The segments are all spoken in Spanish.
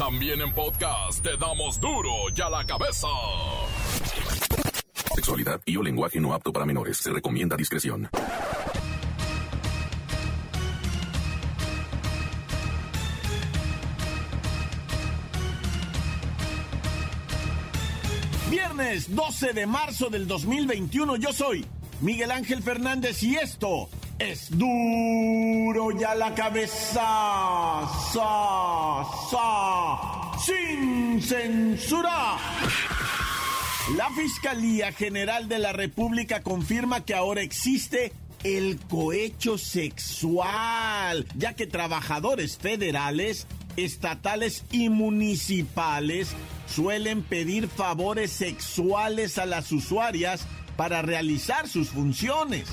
También en podcast te damos duro y a la cabeza. Sexualidad y o lenguaje no apto para menores. Se recomienda discreción. Viernes 12 de marzo del 2021. Yo soy Miguel Ángel Fernández y esto es duro ya la cabeza. Sa, sa, sin censura. La Fiscalía General de la República confirma que ahora existe el cohecho sexual, ya que trabajadores federales, estatales y municipales suelen pedir favores sexuales a las usuarias para realizar sus funciones.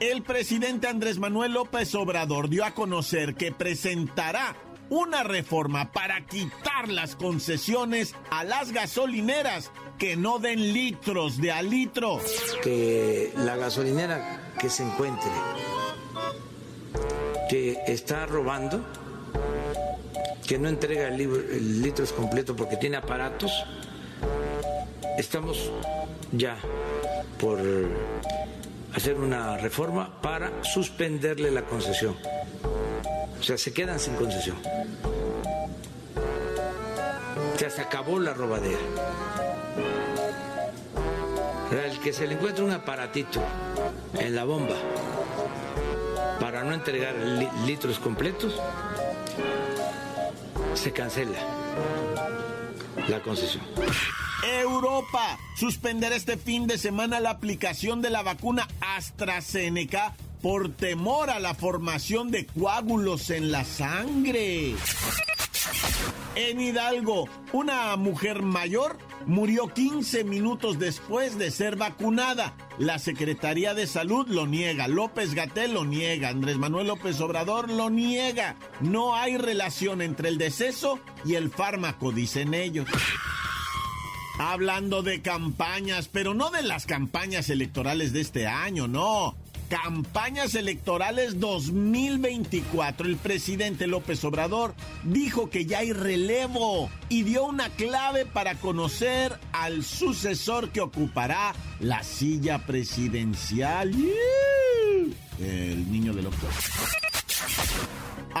El presidente Andrés Manuel López Obrador dio a conocer que presentará una reforma para quitar las concesiones a las gasolineras que no den litros de a litro. Que la gasolinera que se encuentre que está robando, que no entrega el, el litros completo porque tiene aparatos, estamos ya por hacer una reforma para suspenderle la concesión. O sea, se quedan sin concesión. Ya se acabó la robadera. El que se le encuentre un aparatito en la bomba para no entregar litros completos, se cancela la concesión. Europa suspenderá este fin de semana la aplicación de la vacuna AstraZeneca por temor a la formación de coágulos en la sangre. En Hidalgo, una mujer mayor murió 15 minutos después de ser vacunada. La Secretaría de Salud lo niega, López Gatel lo niega, Andrés Manuel López Obrador lo niega. No hay relación entre el deceso y el fármaco, dicen ellos. Hablando de campañas, pero no de las campañas electorales de este año, no campañas electorales 2024. El presidente López Obrador dijo que ya hay relevo y dio una clave para conocer al sucesor que ocupará la silla presidencial. El niño del octubre.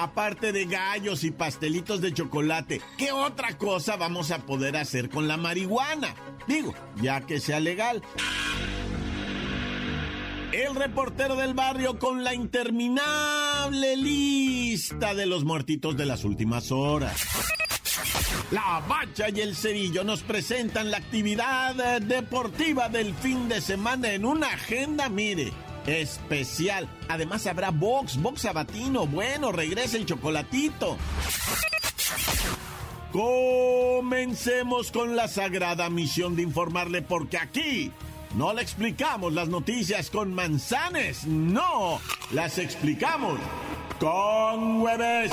Aparte de gallos y pastelitos de chocolate, ¿qué otra cosa vamos a poder hacer con la marihuana? Digo, ya que sea legal. El reportero del barrio con la interminable lista de los muertitos de las últimas horas. La Bacha y el Cerillo nos presentan la actividad deportiva del fin de semana en una agenda, mire, especial. Además habrá box, box sabatino. Bueno, regresa el chocolatito. Comencemos con la sagrada misión de informarle porque aquí no le explicamos las noticias con manzanes, no, las explicamos con hueves.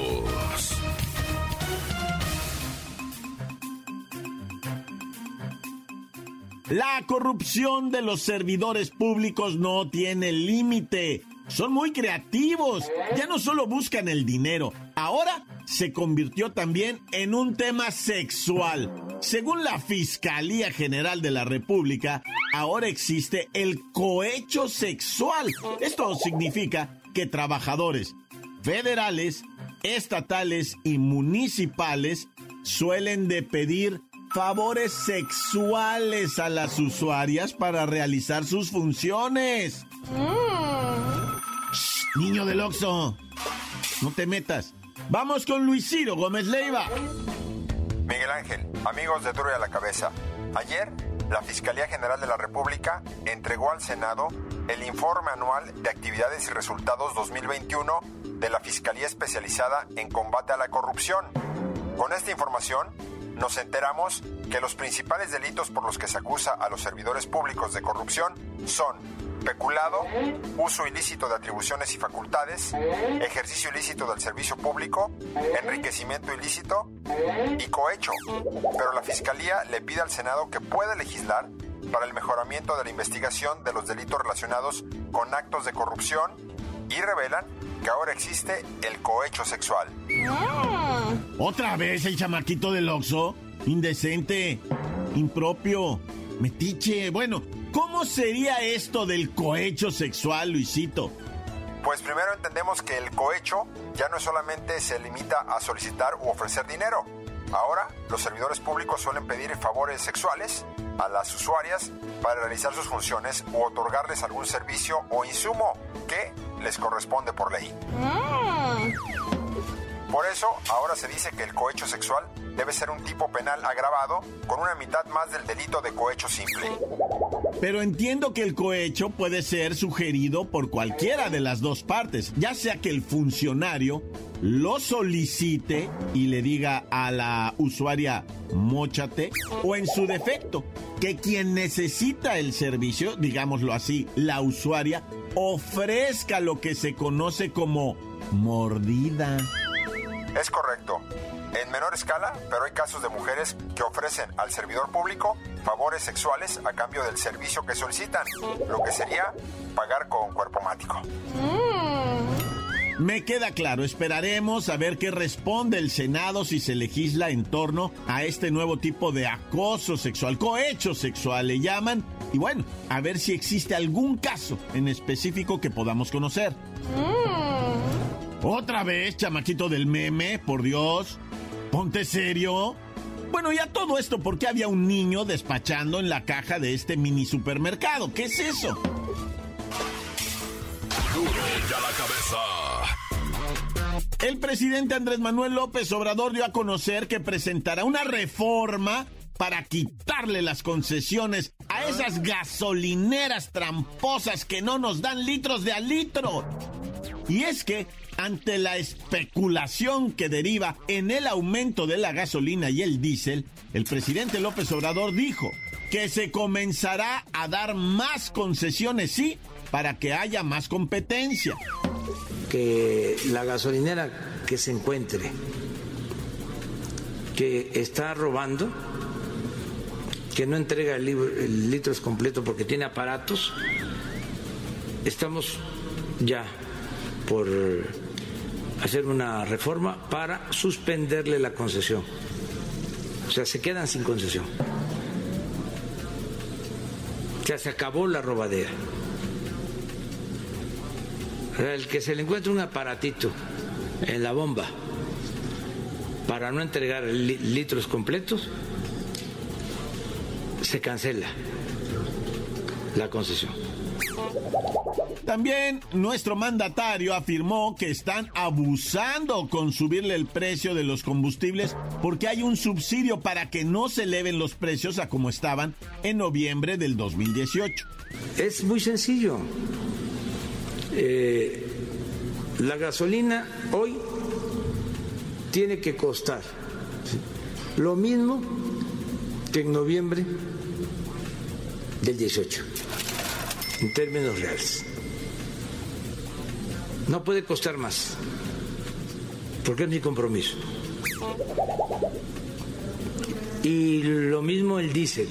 La corrupción de los servidores públicos no tiene límite. Son muy creativos. Ya no solo buscan el dinero, ahora se convirtió también en un tema sexual. Según la Fiscalía General de la República, ahora existe el cohecho sexual. Esto significa que trabajadores federales, estatales y municipales suelen de pedir favores sexuales a las usuarias para realizar sus funciones. niño del Oxo, no te metas. Vamos con Luis Ciro Gómez Leiva. Miguel Ángel, amigos de Duro y a la Cabeza. Ayer, la Fiscalía General de la República entregó al Senado el informe anual de actividades y resultados 2021 de la Fiscalía Especializada en Combate a la Corrupción. Con esta información, nos enteramos que los principales delitos por los que se acusa a los servidores públicos de corrupción son peculado, uso ilícito de atribuciones y facultades, ejercicio ilícito del servicio público, enriquecimiento ilícito y cohecho. Pero la Fiscalía le pide al Senado que pueda legislar para el mejoramiento de la investigación de los delitos relacionados con actos de corrupción y revelan que ahora existe el cohecho sexual. ¿Otra vez el chamaquito del Oxo? Indecente, impropio, metiche. Bueno, ¿cómo sería esto del cohecho sexual, Luisito? Pues primero entendemos que el cohecho ya no solamente se limita a solicitar u ofrecer dinero. Ahora, los servidores públicos suelen pedir favores sexuales a las usuarias para realizar sus funciones u otorgarles algún servicio o insumo que les corresponde por ley. Por eso, ahora se dice que el cohecho sexual debe ser un tipo penal agravado con una mitad más del delito de cohecho simple. Pero entiendo que el cohecho puede ser sugerido por cualquiera de las dos partes, ya sea que el funcionario lo solicite y le diga a la usuaria mochate o en su defecto que quien necesita el servicio, digámoslo así, la usuaria, ofrezca lo que se conoce como mordida. Es correcto. En menor escala, pero hay casos de mujeres que ofrecen al servidor público favores sexuales a cambio del servicio que solicitan, lo que sería pagar con cuerpo mático. Me queda claro, esperaremos a ver qué responde el Senado si se legisla en torno a este nuevo tipo de acoso sexual, cohecho sexual le llaman, y bueno, a ver si existe algún caso en específico que podamos conocer. Otra vez, chamaquito del meme, por Dios, ponte serio. Bueno, ya todo esto porque había un niño despachando en la caja de este mini supermercado. ¿Qué es eso? Ya la cabeza. El presidente Andrés Manuel López Obrador dio a conocer que presentará una reforma para quitarle las concesiones a esas gasolineras tramposas que no nos dan litros de a litro. Y es que ante la especulación que deriva en el aumento de la gasolina y el diésel, el presidente López Obrador dijo que se comenzará a dar más concesiones, sí, para que haya más competencia. Que la gasolinera que se encuentre que está robando, que no entrega el, litros completo porque tiene aparatos, estamos ya por hacer una reforma para suspenderle la concesión. O sea, se quedan sin concesión. O sea, se acabó la robadera. El que se le encuentre un aparatito en la bomba para no entregar litros completos, se cancela la concesión. También nuestro mandatario afirmó que están abusando con subirle el precio de los combustibles porque hay un subsidio para que no se eleven los precios a como estaban en noviembre del 2018. Es muy sencillo. Eh, la gasolina hoy tiene que costar lo mismo que en noviembre del 18, en términos reales. No puede costar más, porque es mi compromiso. Y lo mismo el diésel.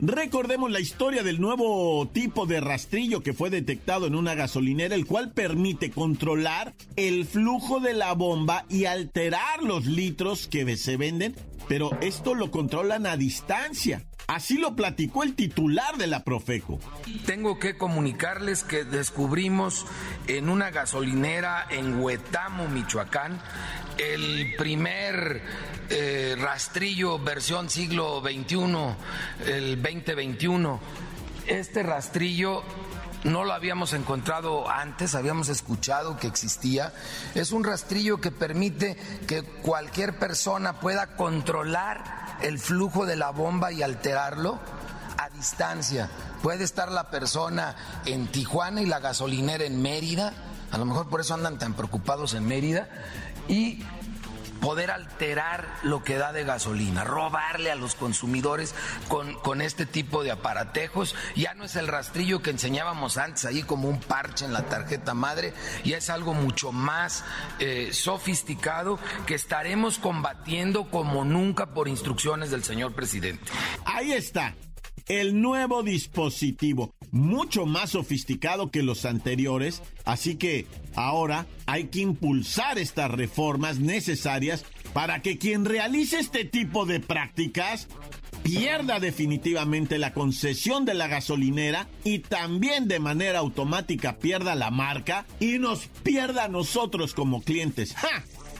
Recordemos la historia del nuevo tipo de rastrillo que fue detectado en una gasolinera, el cual permite controlar el flujo de la bomba y alterar los litros que se venden, pero esto lo controlan a distancia. Así lo platicó el titular de la Profeco. Tengo que comunicarles que descubrimos en una gasolinera en Huetamo, Michoacán, el primer eh, rastrillo versión siglo XXI, el 2021. Este rastrillo no lo habíamos encontrado antes, habíamos escuchado que existía. Es un rastrillo que permite que cualquier persona pueda controlar el flujo de la bomba y alterarlo a distancia. Puede estar la persona en Tijuana y la gasolinera en Mérida, a lo mejor por eso andan tan preocupados en Mérida, y poder alterar lo que da de gasolina, robarle a los consumidores con, con este tipo de aparatejos. Ya no es el rastrillo que enseñábamos antes ahí como un parche en la tarjeta madre, ya es algo mucho más eh, sofisticado que estaremos combatiendo como nunca por instrucciones del señor presidente. Ahí está el nuevo dispositivo, mucho más sofisticado que los anteriores, así que ahora hay que impulsar estas reformas necesarias para que quien realice este tipo de prácticas pierda definitivamente la concesión de la gasolinera y también de manera automática pierda la marca y nos pierda a nosotros como clientes. ¡Ja!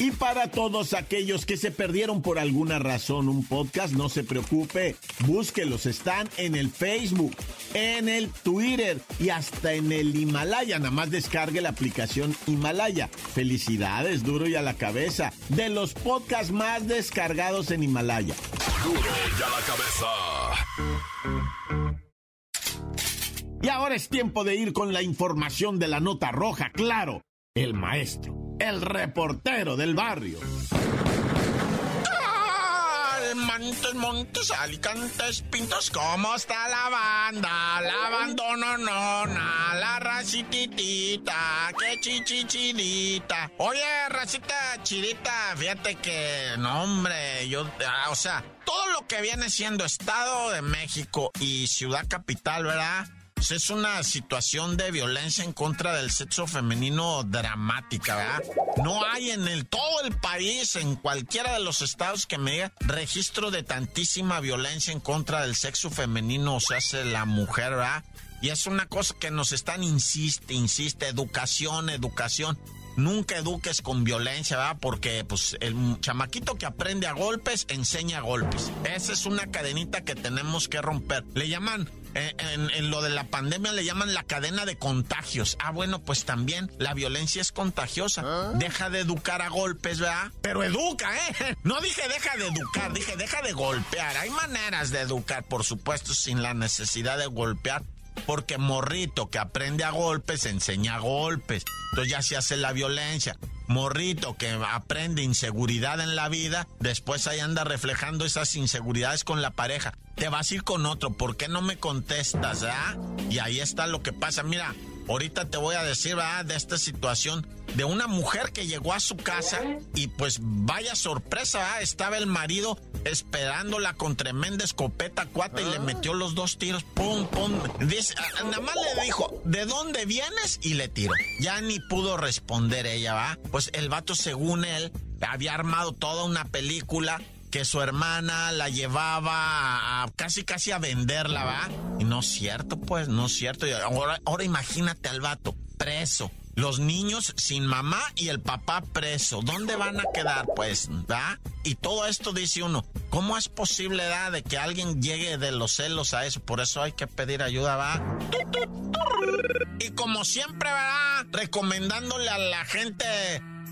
Y para todos aquellos que se perdieron por alguna razón un podcast, no se preocupe, búsquelos, están en el Facebook, en el Twitter y hasta en el Himalaya. Nada más descargue la aplicación Himalaya. Felicidades, duro y a la cabeza, de los podcasts más descargados en Himalaya. Duro y a la cabeza. Y ahora es tiempo de ir con la información de la nota roja, claro, el maestro el reportero del barrio. Montes, Montes, Alicantes, Pintos, ¿cómo está la banda? La no, la racititita, que chichichidita. Oye, racita chidita, fíjate que, no hombre, yo, ah, o sea, todo lo que viene siendo Estado de México y Ciudad Capital, ¿verdad? Pues es una situación de violencia en contra del sexo femenino dramática, ¿verdad? No hay en el todo el país, en cualquiera de los estados que me diga registro de tantísima violencia en contra del sexo femenino, o sea, hace la mujer, ¿verdad? Y es una cosa que nos están, insiste, insiste, educación, educación nunca eduques con violencia, ¿verdad? Porque pues el chamaquito que aprende a golpes enseña golpes. Esa es una cadenita que tenemos que romper. Le llaman eh, en, lo de la pandemia le llaman la cadena de contagios. Ah, bueno, pues también la violencia es contagiosa. ¿Ah? Deja de educar a golpes, ¿verdad? Pero educa, ¿eh? No dije deja de educar, dije deja de golpear. Hay maneras de educar, por supuesto, sin la necesidad de golpear. Porque morrito que aprende a golpes enseña golpes. Entonces ya se hace la violencia morrito que aprende inseguridad en la vida, después ahí anda reflejando esas inseguridades con la pareja. Te vas a ir con otro, ¿por qué no me contestas, ah? Y ahí está lo que pasa. Mira, ahorita te voy a decir, ¿verdad? De esta situación de una mujer que llegó a su casa y pues vaya sorpresa, estaba el marido esperándola con tremenda escopeta cuata y le metió los dos tiros, pum, pum. Dice, nada más le dijo, ¿de dónde vienes? Y le tiró. Ya ni pudo responder ella, ¿va? Pues el vato, según él, había armado toda una película que su hermana la llevaba a, casi casi a venderla, ¿va? Y no es cierto, pues, no es cierto. Ahora, ahora imagínate al vato preso los niños sin mamá y el papá preso. ¿Dónde van a quedar, pues? ¿Va? Y todo esto dice uno, ¿cómo es posible, da, de que alguien llegue de los celos a eso? Por eso hay que pedir ayuda, ¿va? Y como siempre, ¿verdad? Recomendándole a la gente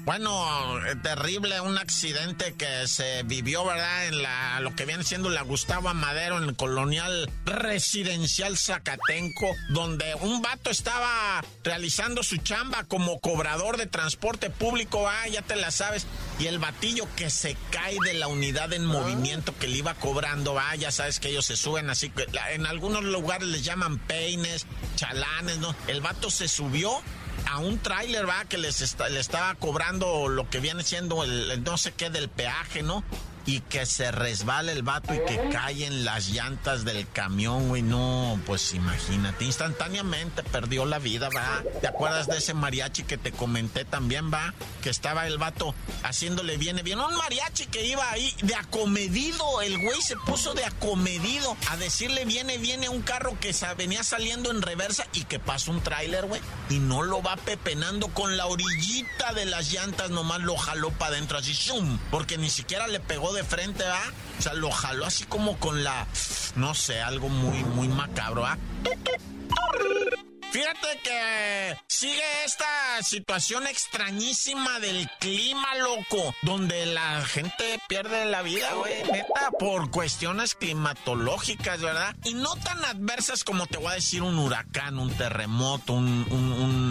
bueno, terrible, un accidente que se vivió, ¿verdad? En la, lo que viene siendo la Gustavo Madero en el colonial residencial Zacatenco, donde un vato estaba realizando su chamba como cobrador de transporte público, ah, ya te la sabes, y el batillo que se cae de la unidad en movimiento que le iba cobrando, ah, ya sabes que ellos se suben así, que en algunos lugares les llaman peines, chalanes, ¿no? El vato se subió a un tráiler, va, que les le estaba cobrando lo que viene siendo el, no sé qué del peaje, ¿no? Y que se resbala el vato y que cae en las llantas del camión, güey. No, pues imagínate, instantáneamente perdió la vida, va. ¿Te acuerdas de ese mariachi que te comenté también, va? Que estaba el vato haciéndole viene bien. Un mariachi que iba ahí de acomedido. El güey se puso de acomedido a decirle viene, viene un carro que venía saliendo en reversa y que pasó un tráiler, güey. Y no lo va pepenando con la orillita de las llantas, nomás lo jaló para adentro así, ¡shum! Porque ni siquiera le pegó de frente, ¿va? O sea, lo jaló así como con la, no sé, algo muy, muy macabro, ¿va? Fíjate que sigue esta situación extrañísima del clima, loco, donde la gente pierde la vida, güey, neta, por cuestiones climatológicas, ¿verdad? Y no tan adversas como te voy a decir un huracán, un terremoto,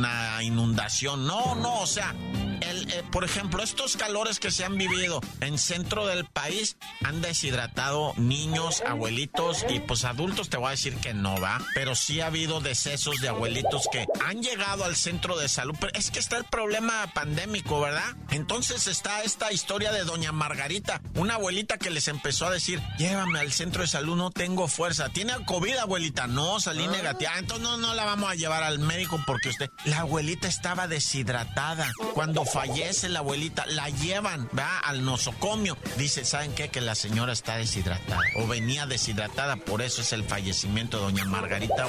una inundación. No, no, o sea, eh, por ejemplo, estos calores que se han vivido en centro del país han deshidratado niños, abuelitos y pues adultos, te voy a decir que no va, pero sí ha habido decesos de abuelitos que han llegado al centro de salud. Pero es que está el problema pandémico, ¿verdad? Entonces está esta historia de doña Margarita, una abuelita que les empezó a decir, llévame al centro de salud, no tengo fuerza. ¿Tiene COVID, abuelita? No, salí ah. negativa. Ah, entonces no, no la vamos a llevar al médico porque usted, la abuelita estaba deshidratada. Cuando fallece la abuelita, la llevan, va al nosocomio. Dice, ¿saben qué? Que la señora está deshidratada o venía deshidratada, por eso es el fallecimiento de doña Margarita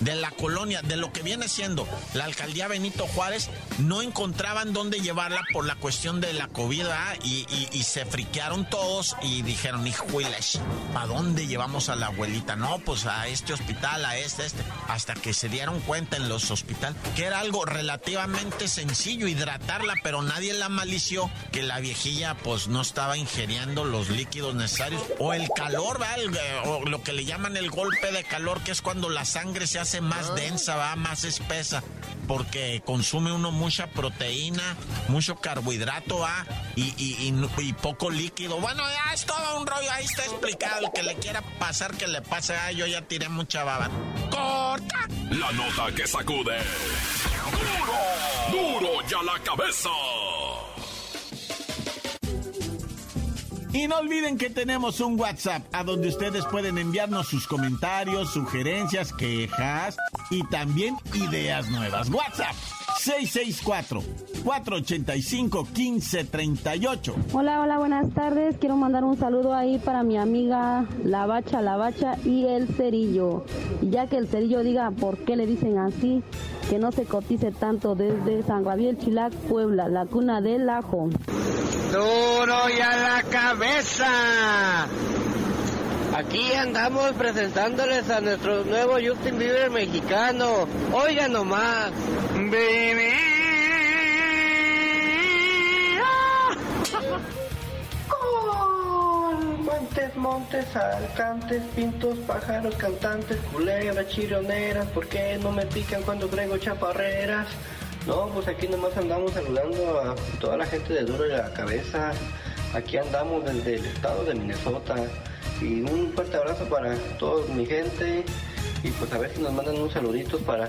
de la colonia, de lo que viene siendo la alcaldía Benito Juárez, no encontraban dónde llevarla por la cuestión de la COVID y, y, se friquearon todos y dijeron, hijo, ¿para dónde llevamos a la abuelita? No, pues a este hospital, a este, este, hasta que se dieron cuenta en los hospitales que era algo relativamente sencillo hidratarla, pero nadie la malició que la viejilla pues no estaba ingiriendo los líquidos necesarios o el calor, ¿va? o lo que le llaman el golpe de calor, que es cuando la sangre se hace más densa, va más espesa, porque consume uno mucha proteína, mucho carbohidrato, va y, y, poco líquido. Bueno, ya es todo un rollo, ahí está explicado. El que le quiera pasar, que le pase. Ah, yo ya tiré mucha baba. ¡Corta! La nota que sacude. ¡Duro! ¡Duro ya la cabeza! Y no olviden que tenemos un WhatsApp a donde ustedes pueden enviarnos sus comentarios, sugerencias, quejas y también ideas nuevas. WhatsApp 664-485-1538. Hola, hola, buenas tardes. Quiero mandar un saludo ahí para mi amiga La Bacha, La Bacha y el Cerillo. Y ya que el Cerillo diga por qué le dicen así, que no se cotice tanto desde San Gabriel, Chilac, Puebla, la cuna del ajo. Duro y a la cabeza. Aquí andamos presentándoles a nuestro nuevo Justin Bieber mexicano. Oigan nomás. Baby. Montes, montes, alcantes, pintos, pájaros, cantantes, culebras, chironeras, ¿por qué no me pican cuando traigo chaparreras? No, pues aquí nomás andamos saludando a toda la gente de Duro y la Cabeza. Aquí andamos desde el estado de Minnesota. Y un fuerte abrazo para toda mi gente. Y pues a ver si nos mandan un saludito para,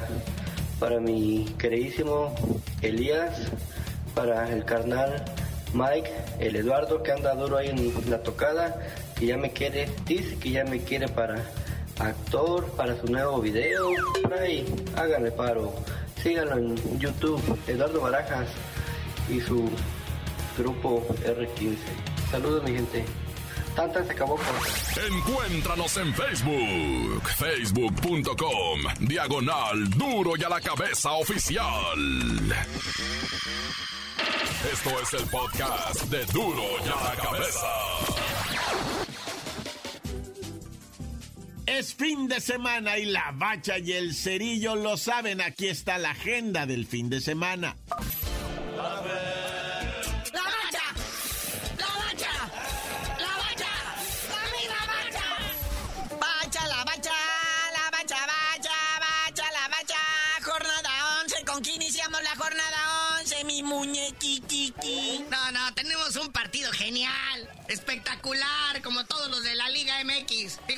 para mi queridísimo Elías, para el carnal Mike, el Eduardo que anda duro ahí en la tocada, que ya me quiere, dice que ya me quiere para actor, para su nuevo video. Por ahí, háganle paro. Síganlo en YouTube, Eduardo Barajas y su grupo R15. Saludos mi gente. Tanta se acabó Encuéntranos en Facebook, facebook.com, diagonal duro y a la cabeza oficial. Esto es el podcast de duro y a la cabeza. Es fin de semana y la bacha y el cerillo lo saben. Aquí está la agenda del fin de semana.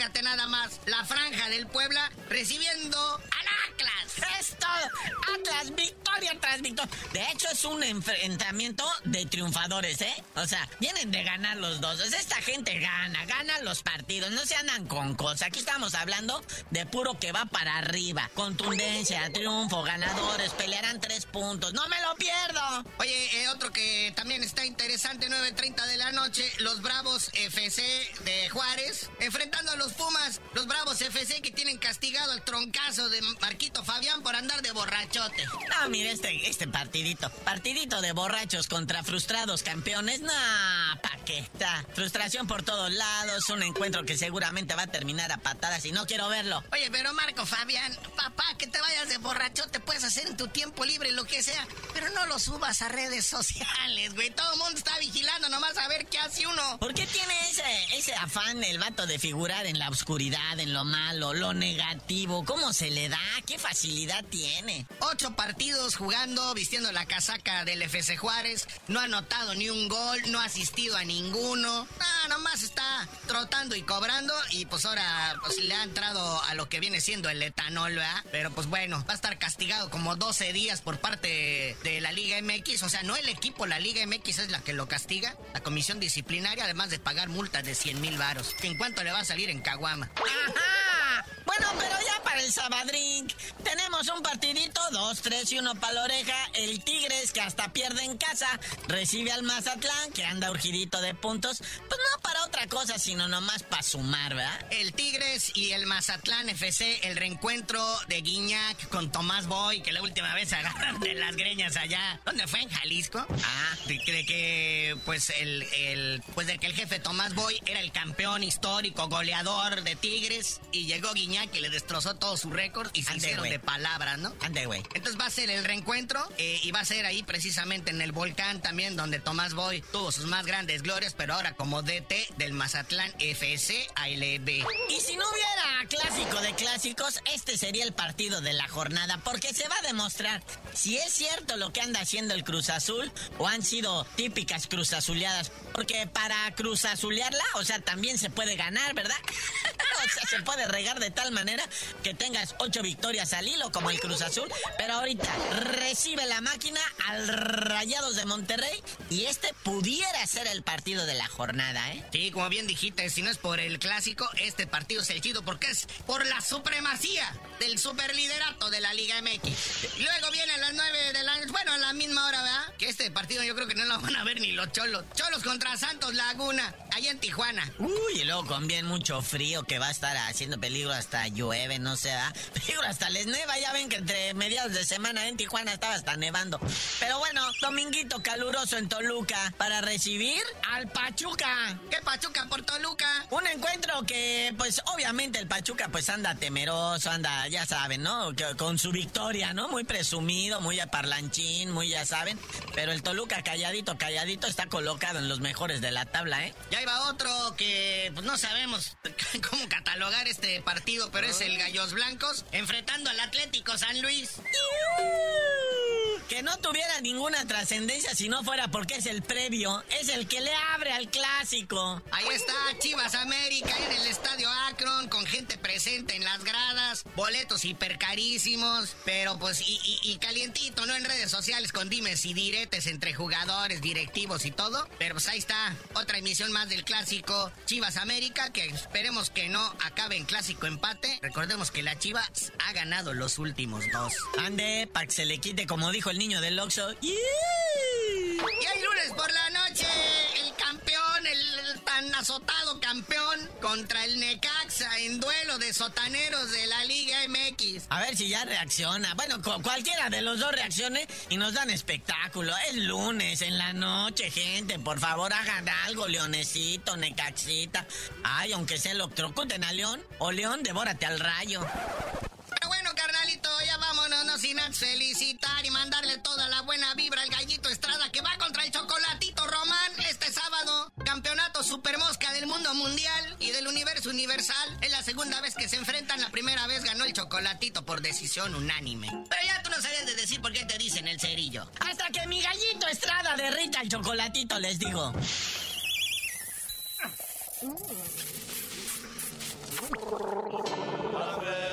Fíjate nada más, la franja del Puebla recibiendo al Atlas. Es todo. Atlas, victoria tras victoria. De hecho, es un enfrentamiento de triunfadores, ¿eh? O sea, vienen de ganar los dos. esta gente gana, gana los partidos, no se andan con cosas. Aquí estamos hablando de puro que va para arriba. Contundencia, triunfo, ganadores, pelearán tres puntos. ¡No me lo pierdo! Oye, eh, otro que también está interesante, 9.30 de la noche, los Bravos FC de Juárez, enfrentando a los Pumas, los Bravos FC que tienen castigado el troncazo de Marquito Fabián por andar de borrachote. No, mire, este, este partidito, partidito de borrachos contra frustrados campeones, no, pa' qué está. Frustración por todos lados, un encuentro que seguramente va a terminar a patadas y no quiero verlo. Oye, pero Marco Fabián, papá, que te vayas de borrachote puedes hacer en tu tiempo libre lo que sea, pero no lo subas a redes sociales, güey. Todo el mundo está vigilando nomás a ver qué hace uno. ¿Por qué tiene ese, ese afán el vato de figurar en la oscuridad, en lo malo, lo negativo? ¿Cómo se le da? ¿Qué facilidad tiene? Ocho partidos jugando, vistiendo la casaca del FC Juárez. No ha anotado ni un gol, no ha asistido a ninguno. Ah, nomás está trotando y cobrando. Y pues ahora pues, le ha entrado a lo que viene siendo el etanol, ¿verdad? Pero pues bueno, va a estar castigado como 12 días por parte de la Liga MX. O sea, no el equipo, la Liga MX es la que lo castiga. La comisión disciplinaria, además de pagar multas de 100 mil varos. ¿En cuánto le va a salir en Caguama? ¡Ajá! Bueno, pero ya para el Sabadrink tenemos un partidito, dos, tres y uno para la oreja. El Tigres, que hasta pierde en casa, recibe al Mazatlán, que anda urgidito de puntos. Pues no para otra cosa, sino nomás para sumar, ¿verdad? El Tigres y el Mazatlán FC, el reencuentro de Guiñac con Tomás Boy, que la última vez agarraron de las greñas allá. ¿Dónde fue? ¿En Jalisco? Ah, de, de que, pues, el, el, pues de que el jefe Tomás Boy era el campeón histórico, goleador de Tigres, y llegó Guiñac y le destrozó todo su récord y se Ande, hicieron güey. de palabras, ¿no? Ande, güey. Entonces va a ser el reencuentro eh, y va a ser ahí precisamente en el volcán también donde Tomás Boy tuvo sus más grandes glorias, pero ahora como DT del Mazatlán FC ALB. Y si no hubiera clásico de clásicos, este sería el partido de la jornada, porque se va a demostrar si es cierto lo que anda haciendo el Cruz Azul o han sido típicas Cruz Azuleadas. Porque para Cruz Azulearla, o sea, también se puede ganar, ¿verdad? o sea, se puede regar de tal manera que tengas ocho victorias al hilo como el Cruz Azul, pero ahorita recibe la máquina al Rayados de Monterrey y este pudiera ser el partido de la jornada, ¿eh? Sí, como bien dijiste, si no es por el clásico, este partido es el chido porque es por la supremacía del superliderato de la Liga MX. Luego viene a las 9 de la bueno, a la misma hora, ¿verdad? Que este partido yo creo que no lo van a ver ni los cholos. Cholos contra Santos Laguna, allá en Tijuana. Uy, y luego con bien mucho frío que va a estar haciendo peligro hasta llueve, no sé, ¿verdad? Peligro hasta les neva, ya ven que entre mediados de semana en Tijuana estaba hasta nevando. Pero bueno, dominguito caluroso en Toluca para recibir al Pachuca. ¿Qué Pachuca por Toluca? Un encuentro que, pues, obviamente el Pachuca, pues, anda temeroso, anda, ya saben, ¿no? Con su victoria, ¿no? Muy presumido, muy a parlanchín, muy, ya saben. Pero el Toluca calladito, calladito, está colocado en los mejores de la tabla, ¿eh? Ya iba otro que pues, no sabemos cómo catalogar este partido, pero es el Gallos Blancos enfrentando al Atlético San Luis. Que no tuviera ninguna trascendencia si no fuera porque es el previo, es el que le abre al clásico. Ahí está Chivas América en el estadio Akron con gente presente en las gradas, boletos hipercarísimos, pero pues y, y- y calientito, ¿no? En redes sociales con dimes y diretes entre jugadores, directivos y todo. Pero pues ahí está, otra emisión más del clásico Chivas América, que esperemos que no acabe en clásico empate. Recordemos que la Chivas ha ganado los últimos dos. Ande, para que se le quite, como dijo el niño del Oxxo. Y el lunes por la noche, el campeón, el, el tan azotado campeón contra el Necaxa en duelo de sotaneros de la Liga MX. A ver si ya reacciona. Bueno, cu- cualquiera de los dos reaccione y nos dan espectáculo. Es lunes, en la noche, gente. Por favor, hagan algo, Leonesito, Necaxita. Ay, aunque se electrocuten a León. O León, devórate al rayo. Felicitar y mandarle toda la buena vibra al gallito Estrada que va contra el chocolatito Román este sábado. Campeonato Super Mosca del mundo mundial y del universo universal. Es la segunda vez que se enfrentan, la primera vez ganó el chocolatito por decisión unánime. Pero ya tú no sabías de decir por qué te dicen el cerillo. Hasta que mi gallito Estrada derrita el chocolatito, les digo. ¡La